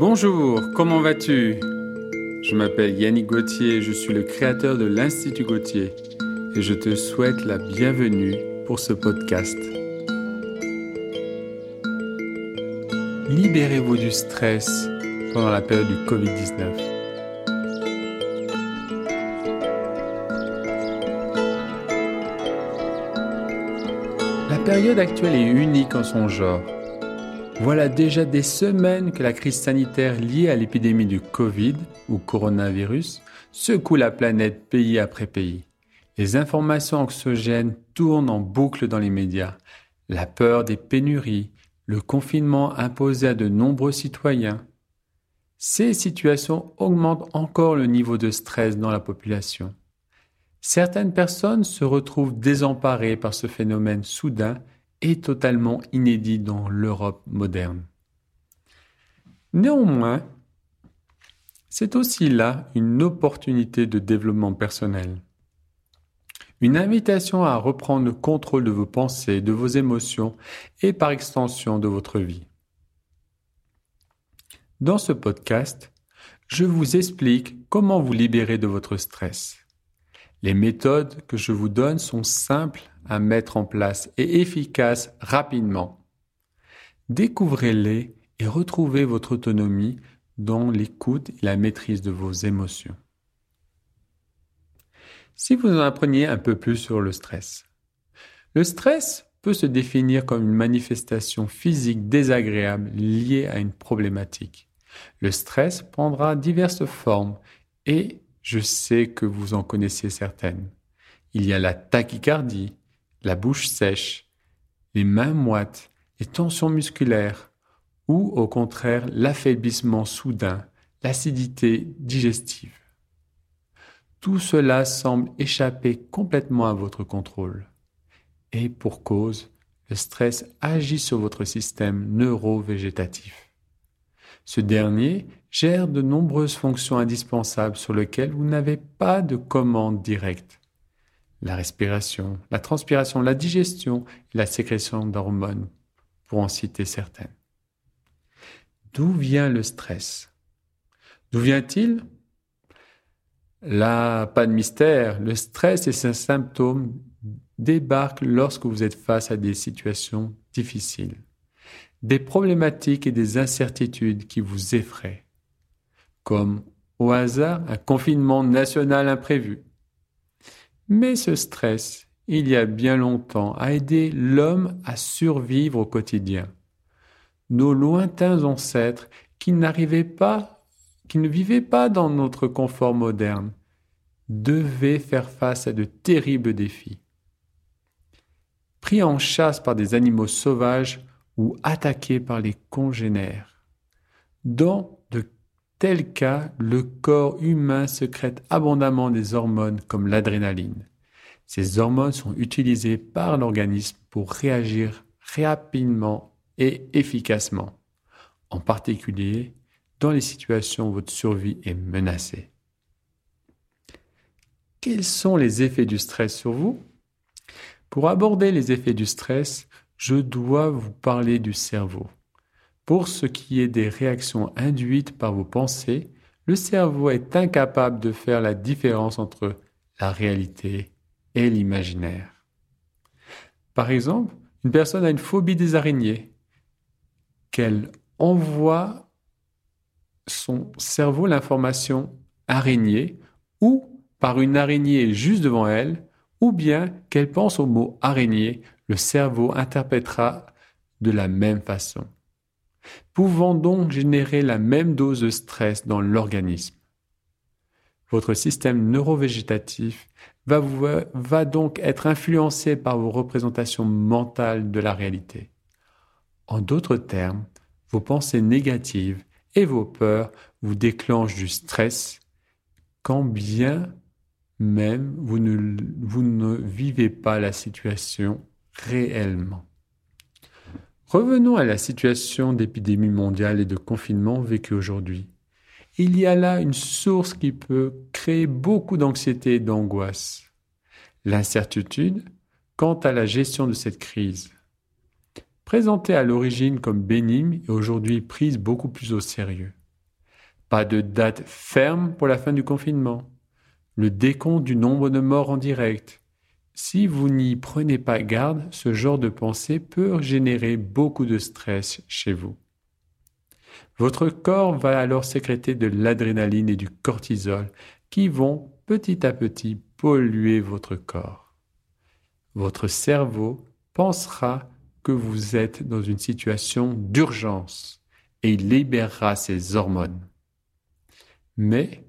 Bonjour, comment vas-tu? Je m'appelle Yannick Gauthier, je suis le créateur de l'Institut Gauthier et je te souhaite la bienvenue pour ce podcast. Libérez-vous du stress pendant la période du Covid-19. La période actuelle est unique en son genre. Voilà déjà des semaines que la crise sanitaire liée à l'épidémie du Covid ou coronavirus secoue la planète pays après pays. Les informations anxiogènes tournent en boucle dans les médias. La peur des pénuries, le confinement imposé à de nombreux citoyens. Ces situations augmentent encore le niveau de stress dans la population. Certaines personnes se retrouvent désemparées par ce phénomène soudain est totalement inédit dans l'Europe moderne. Néanmoins, c'est aussi là une opportunité de développement personnel. Une invitation à reprendre le contrôle de vos pensées, de vos émotions et par extension de votre vie. Dans ce podcast, je vous explique comment vous libérer de votre stress. Les méthodes que je vous donne sont simples à mettre en place et efficaces rapidement. Découvrez-les et retrouvez votre autonomie dans l'écoute et la maîtrise de vos émotions. Si vous en appreniez un peu plus sur le stress. Le stress peut se définir comme une manifestation physique désagréable liée à une problématique. Le stress prendra diverses formes et je sais que vous en connaissez certaines. Il y a la tachycardie, la bouche sèche, les mains moites, les tensions musculaires, ou au contraire l'affaiblissement soudain, l'acidité digestive. Tout cela semble échapper complètement à votre contrôle. Et pour cause, le stress agit sur votre système neurovégétatif. Ce dernier gère de nombreuses fonctions indispensables sur lesquelles vous n'avez pas de commande directe. La respiration, la transpiration, la digestion la sécrétion d'hormones, pour en citer certaines. D'où vient le stress? D'où vient-il? Là, pas de mystère, le stress et ses symptômes débarquent lorsque vous êtes face à des situations difficiles, des problématiques et des incertitudes qui vous effraient comme au hasard un confinement national imprévu. Mais ce stress, il y a bien longtemps, a aidé l'homme à survivre au quotidien. Nos lointains ancêtres qui n'arrivaient pas, qui ne vivaient pas dans notre confort moderne, devaient faire face à de terribles défis. Pris en chasse par des animaux sauvages ou attaqués par les congénères, dans tel cas, le corps humain secrète abondamment des hormones comme l'adrénaline. Ces hormones sont utilisées par l'organisme pour réagir rapidement et efficacement, en particulier dans les situations où votre survie est menacée. Quels sont les effets du stress sur vous? Pour aborder les effets du stress, je dois vous parler du cerveau. Pour ce qui est des réactions induites par vos pensées, le cerveau est incapable de faire la différence entre la réalité et l'imaginaire. Par exemple, une personne a une phobie des araignées, qu'elle envoie son cerveau l'information araignée ou par une araignée juste devant elle, ou bien qu'elle pense au mot araignée, le cerveau interprétera de la même façon pouvant donc générer la même dose de stress dans l'organisme. Votre système neurovégétatif va, donc être influencé par vos représentations mentales de la réalité. En d'autres termes, vos pensées négatives et vos peurs vous déclenchent du stress quand bien même vous ne vivez pas la situation réellement. Revenons à la situation d'épidémie mondiale et de confinement vécue aujourd'hui. Il y a là une source qui peut créer beaucoup d'anxiété et d'angoisse. L'incertitude quant à la gestion de cette crise. Présentée à l'origine comme bénigne et aujourd'hui prise beaucoup plus au sérieux. Pas de date ferme pour la fin du confinement. Le décompte du nombre de morts en direct. Si vous n'y prenez pas garde, ce genre de pensée peut générer beaucoup de stress chez vous. Votre corps va alors sécréter de l'adrénaline et du cortisol qui vont petit à petit polluer votre corps. Votre cerveau pensera que vous êtes dans une situation d'urgence et libérera ses hormones. Mais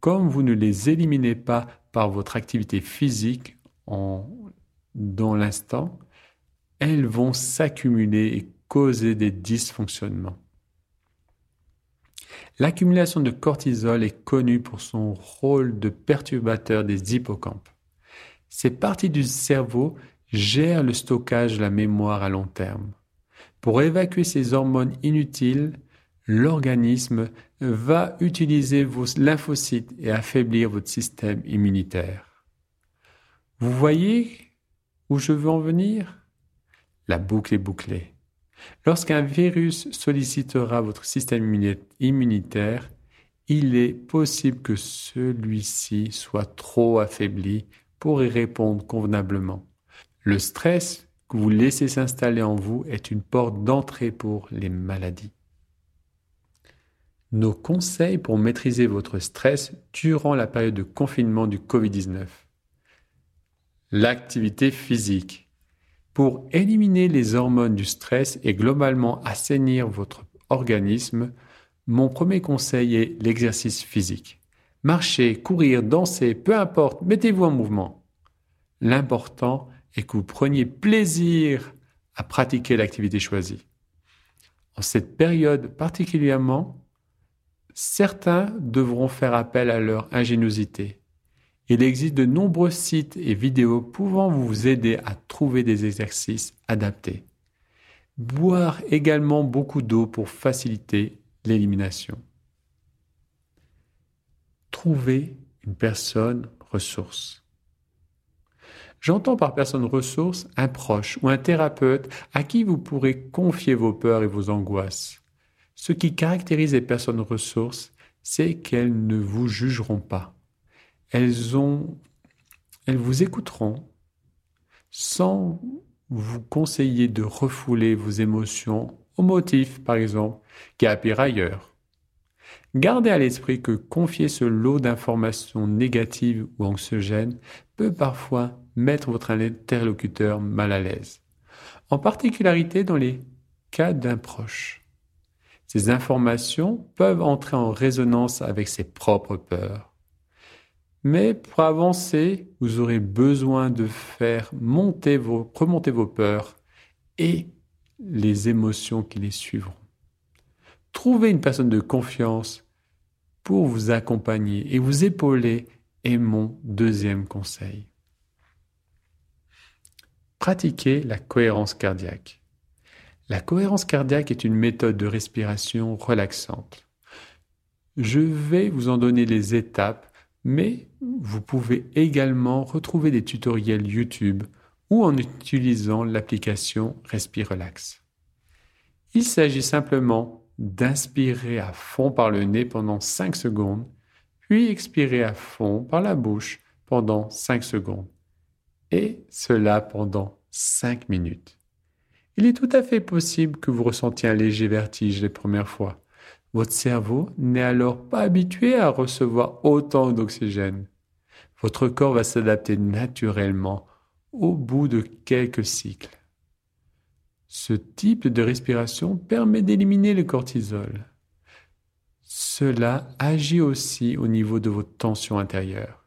comme vous ne les éliminez pas par votre activité physique dans l'instant, elles vont s'accumuler et causer des dysfonctionnements. L'accumulation de cortisol est connue pour son rôle de perturbateur des hippocampes. Ces parties du cerveau gèrent le stockage de la mémoire à long terme. Pour évacuer ces hormones inutiles, l'organisme va utiliser vos lymphocytes et affaiblir votre système immunitaire. Vous voyez où je veux en venir? La boucle est bouclée. Lorsqu'un virus sollicitera votre système immunitaire, il est possible que celui-ci soit trop affaibli pour y répondre convenablement. Le stress que vous laissez s'installer en vous est une porte d'entrée pour les maladies. Nos conseils pour maîtriser votre stress durant la période de confinement du Covid-19. L'activité physique. Pour éliminer les hormones du stress et globalement assainir votre organisme, mon premier conseil est l'exercice physique. Marcher, courir, danser, peu importe, mettez-vous en mouvement. L'important et que vous preniez plaisir à pratiquer l'activité choisie. En cette période particulièrement, certains devront faire appel à leur ingéniosité. Il existe de nombreux sites et vidéos pouvant vous aider à trouver des exercices adaptés. Boire également beaucoup d'eau pour faciliter l'élimination. Trouver une personne ressource. J'entends par personne ressource un proche ou un thérapeute à qui vous pourrez confier vos peurs et vos angoisses. Ce qui caractérise les personnes ressources, c'est qu'elles ne vous jugeront pas. Elles vous écouteront sans vous conseiller de refouler vos émotions au motif, par exemple, qui pire ailleurs. Gardez à l'esprit que confier ce lot d'informations négatives ou anxiogènes peut parfois mettre votre interlocuteur mal à l'aise, en particularité dans les cas d'un proche. Ces informations peuvent entrer en résonance avec ses propres peurs. Mais pour avancer, vous aurez besoin de faire monter vos, remonter vos peurs et les émotions qui les suivront. Trouvez une personne de confiance pour vous accompagner et vous épauler est mon deuxième conseil. Pratiquez la cohérence cardiaque. La cohérence cardiaque est une méthode de respiration relaxante. Je vais vous en donner les étapes, mais vous pouvez également retrouver des tutoriels YouTube ou en utilisant l'application RespiRelax. Il s'agit simplement d'inspirer à fond par le nez pendant 5 secondes, puis expirer à fond par la bouche pendant 5 secondes et cela pendant 5 minutes. Il est tout à fait possible que vous ressentiez un léger vertige les premières fois. Votre cerveau n'est alors pas habitué à recevoir autant d'oxygène. Votre corps va s'adapter naturellement au bout de quelques cycles. Ce type de respiration permet d'éliminer le cortisol. Cela agit aussi au niveau de votre tension intérieure.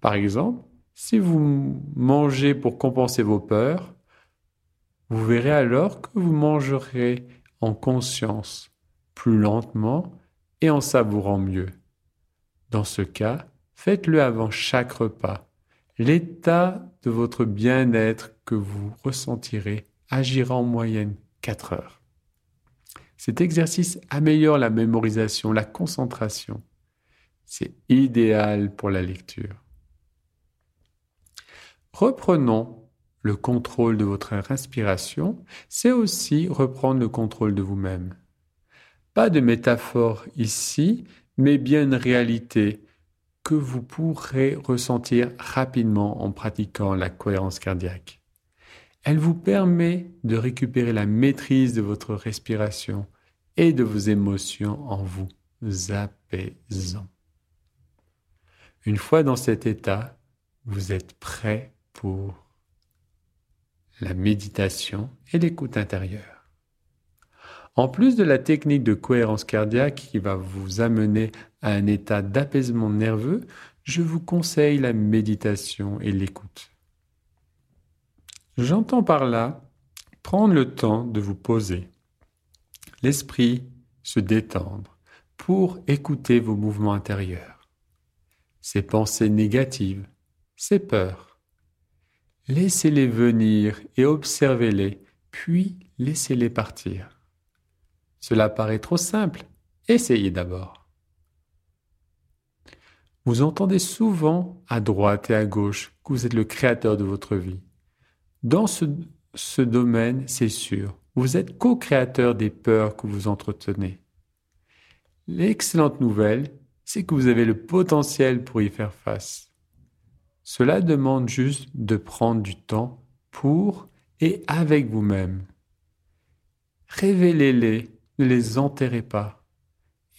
Par exemple, si vous mangez pour compenser vos peurs, vous verrez alors que vous mangerez en conscience, plus lentement et en savourant mieux. Dans ce cas, faites-le avant chaque repas. L'état de votre bien-être que vous ressentirez agira en moyenne 4 heures. Cet exercice améliore la mémorisation, la concentration. C'est idéal pour la lecture. Reprenons le contrôle de votre respiration, c'est aussi reprendre le contrôle de vous-même. Pas de métaphore ici, mais bien une réalité que vous pourrez ressentir rapidement en pratiquant la cohérence cardiaque. Elle vous permet de récupérer la maîtrise de votre respiration et de vos émotions en vous apaisant. Une fois dans cet état, vous êtes prêt pour la méditation et l'écoute intérieure. En plus de la technique de cohérence cardiaque qui va vous amener à un état d'apaisement nerveux, je vous conseille la méditation et l'écoute. J'entends par là prendre le temps de vous poser, l'esprit se détendre pour écouter vos mouvements intérieurs, ces pensées négatives, ces peurs. Laissez-les venir et observez-les, puis laissez-les partir. Cela paraît trop simple, essayez d'abord. Vous entendez souvent à droite et à gauche que vous êtes le créateur de votre vie. Dans ce, domaine, c'est sûr, vous êtes co-créateur des peurs que vous entretenez. L'excellente nouvelle, c'est que vous avez le potentiel pour y faire face. Cela demande juste de prendre du temps pour et avec vous-même. Révélez-les, ne les enterrez pas.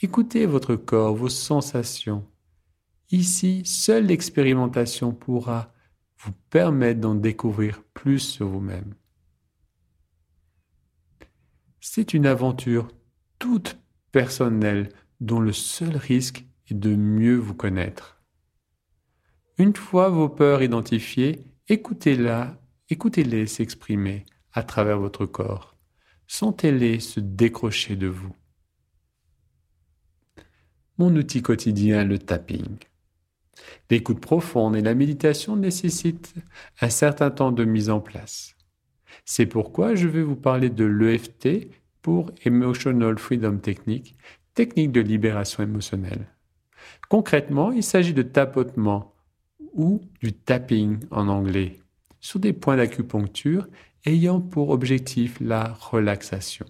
Écoutez votre corps, vos sensations. Ici, seule l'expérimentation pourra vous permettre d'en découvrir plus sur vous-même. C'est une aventure toute personnelle dont le seul risque est de mieux vous connaître. Une fois vos peurs identifiées, écoutez-la, écoutez-les s'exprimer à travers votre corps. Sentez-les se décrocher de vous. Mon outil quotidien, le tapping. L'écoute profonde et la méditation nécessitent un certain temps de mise en place. C'est pourquoi je vais vous parler de l'EFT pour Emotional Freedom Technique, technique de libération émotionnelle. Concrètement, il s'agit de tapotement ou du tapping en anglais sur des points d'acupuncture ayant pour objectif la relaxation.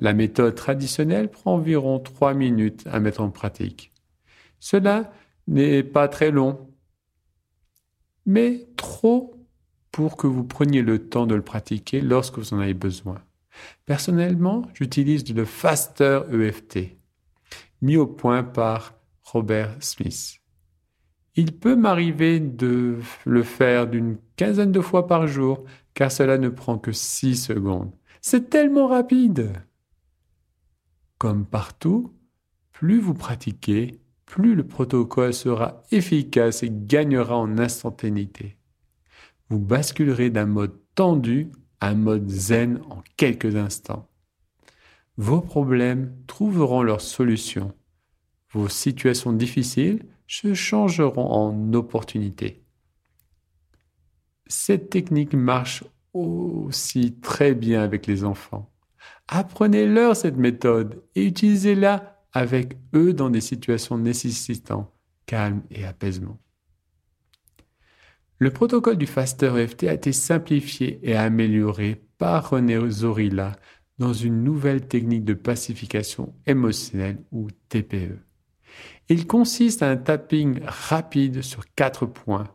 La méthode traditionnelle prend environ 3 minutes à mettre en pratique. Cela n'est pas très long, mais trop pour que vous preniez le temps de le pratiquer lorsque vous en avez besoin. Personnellement, j'utilise le Faster EFT, mis au point par Robert Smith. Il peut m'arriver de le faire d'une quinzaine de fois par jour, car cela ne prend que six secondes. C'est tellement rapide. Comme partout, plus vous pratiquez, plus le protocole sera efficace et gagnera en instantanéité. Vous basculerez d'un mode tendu à un mode zen en quelques instants. Vos problèmes trouveront leur solution. Vos situations difficiles se changeront en opportunités. Cette technique marche aussi très bien avec les enfants. Apprenez-leur cette méthode et utilisez-la avec eux dans des situations nécessitant calme et apaisement. Le protocole du Faster EFT a été simplifié et amélioré par René Zorilla dans une nouvelle technique de pacification émotionnelle ou TPE. Il consiste à un tapping rapide sur quatre points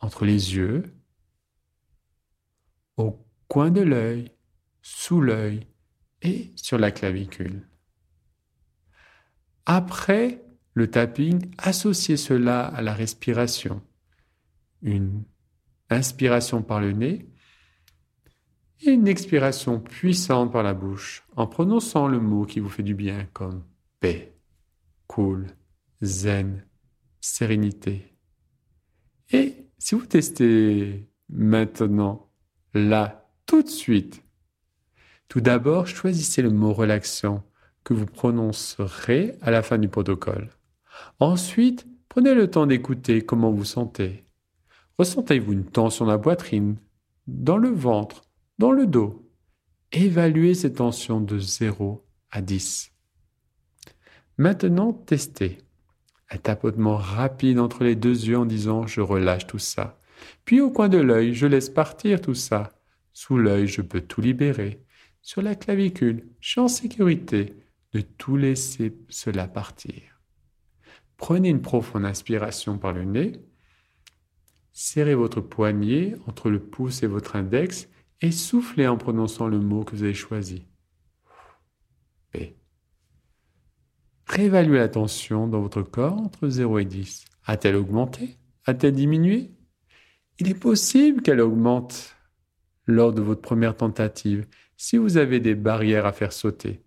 entre les yeux, au coin de l'œil, sous l'œil et sur la clavicule. Après le tapping, associez cela à la respiration. Une inspiration par le nez et une expiration puissante par la bouche en prononçant le mot qui vous fait du bien comme paix, cool, zen, sérénité. Et si vous testez maintenant, là, tout de suite, tout d'abord, choisissez le mot relaxant que vous prononcerez à la fin du protocole. Ensuite, prenez le temps d'écouter comment vous sentez. Ressentez-vous une tension dans la poitrine, dans le ventre, dans le dos Évaluez ces tensions de 0 à 10. Maintenant, testez. Un tapotement rapide entre les deux yeux en disant je relâche tout ça. Puis au coin de l'œil, je laisse partir tout ça. Sous l'œil, je peux tout libérer. Sur la clavicule, je suis en sécurité. de tout laisser cela partir. Prenez une profonde inspiration par le nez. Serrez votre poignet entre le pouce et votre index et soufflez en prononçant le mot que vous avez choisi. P. Réévaluez la tension dans votre corps entre 0 et 10. A-t-elle augmenté? A-t-elle diminué? Il est possible qu'elle augmente lors de votre première tentative si vous avez des barrières à faire sauter.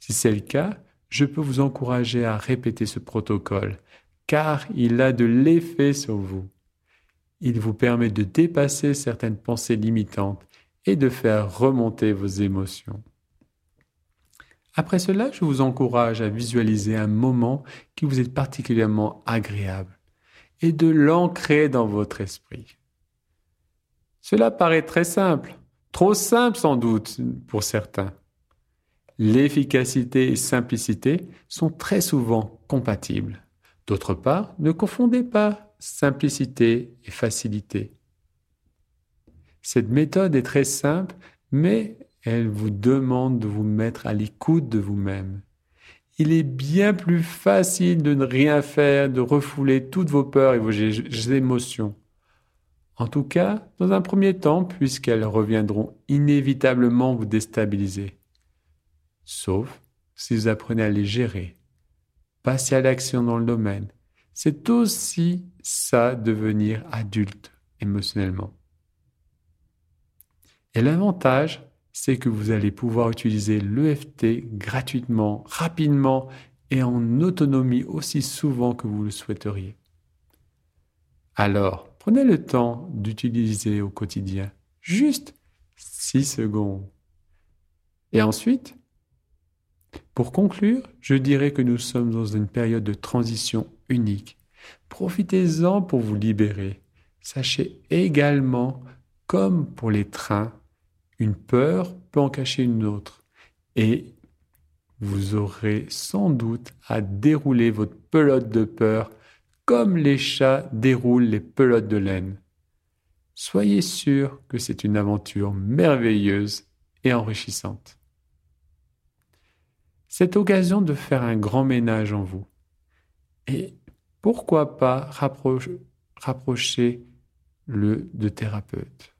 Si c'est le cas, je peux vous encourager à répéter ce protocole, car il a de l'effet sur vous. Il vous permet de dépasser certaines pensées limitantes et de faire remonter vos émotions. Après cela, je vous encourage à visualiser un moment qui vous est particulièrement agréable et de l'ancrer dans votre esprit. Cela paraît très simple, trop simple sans doute pour certains. L'efficacité et simplicité sont très souvent compatibles. D'autre part, ne confondez pas simplicité et facilité. Cette méthode est très simple, mais elle vous demande de vous mettre à l'écoute de vous-même. Il est bien plus facile de ne rien faire, de refouler toutes vos peurs et vos émotions. En tout cas, dans un premier temps, puisqu'elles reviendront inévitablement vous déstabiliser. Sauf si vous apprenez à les gérer. Passer à l'action dans le domaine. C'est aussi ça devenir adulte émotionnellement. Et l'avantage, c'est que vous allez pouvoir utiliser l'EFT gratuitement, rapidement et en autonomie aussi souvent que vous le souhaiteriez. Alors, prenez le temps d'utiliser au quotidien juste 6 secondes. Et ensuite, pour conclure, je dirais que nous sommes dans une période de transition unique. Profitez-en pour vous libérer. Sachez également, comme pour les trains, une peur peut en cacher une autre. Et vous aurez sans doute à dérouler votre pelote de peur comme les chats déroulent les pelotes de laine. Soyez sûr que c'est une aventure merveilleuse et enrichissante. C'est occasion de faire un grand ménage en vous. Et pourquoi pas rapprocher le de thérapeute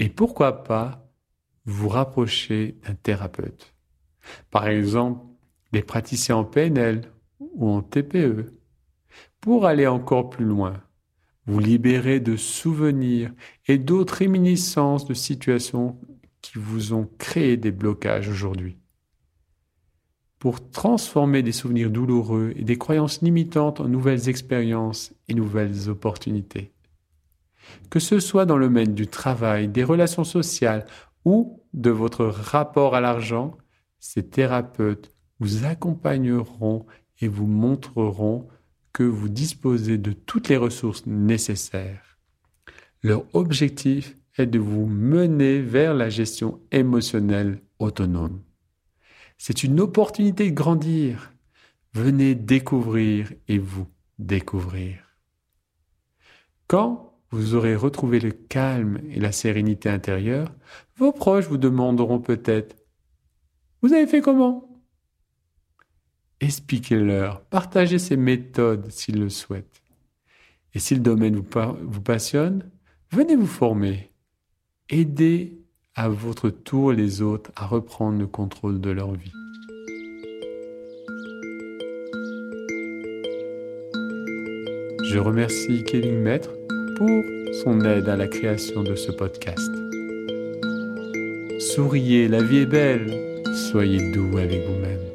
et pourquoi pas vous rapprocher d'un thérapeute Par exemple, les praticiens en PNL ou en TPE. Pour aller encore plus loin, vous libérer de souvenirs et d'autres réminiscences de situations qui vous ont créé des blocages aujourd'hui. Pour transformer des souvenirs douloureux et des croyances limitantes en nouvelles expériences et nouvelles opportunités que ce soit dans le domaine du travail, des relations sociales ou de votre rapport à l'argent, ces thérapeutes vous accompagneront et vous montreront que vous disposez de toutes les ressources nécessaires. Leur objectif est de vous mener vers la gestion émotionnelle autonome. C'est une opportunité de grandir. Venez découvrir et vous découvrir. Quand vous aurez retrouvé le calme et la sérénité intérieure, vos proches vous demanderont peut-être Vous avez fait comment? Expliquez-leur, partagez ces méthodes s'ils le souhaitent. Et si le domaine vous, passionne, venez vous former. Aidez à votre tour les autres à reprendre le contrôle de leur vie. Je remercie Kevin Maître pour son aide à la création de ce podcast. Souriez, la vie est belle, soyez doux avec vous-même.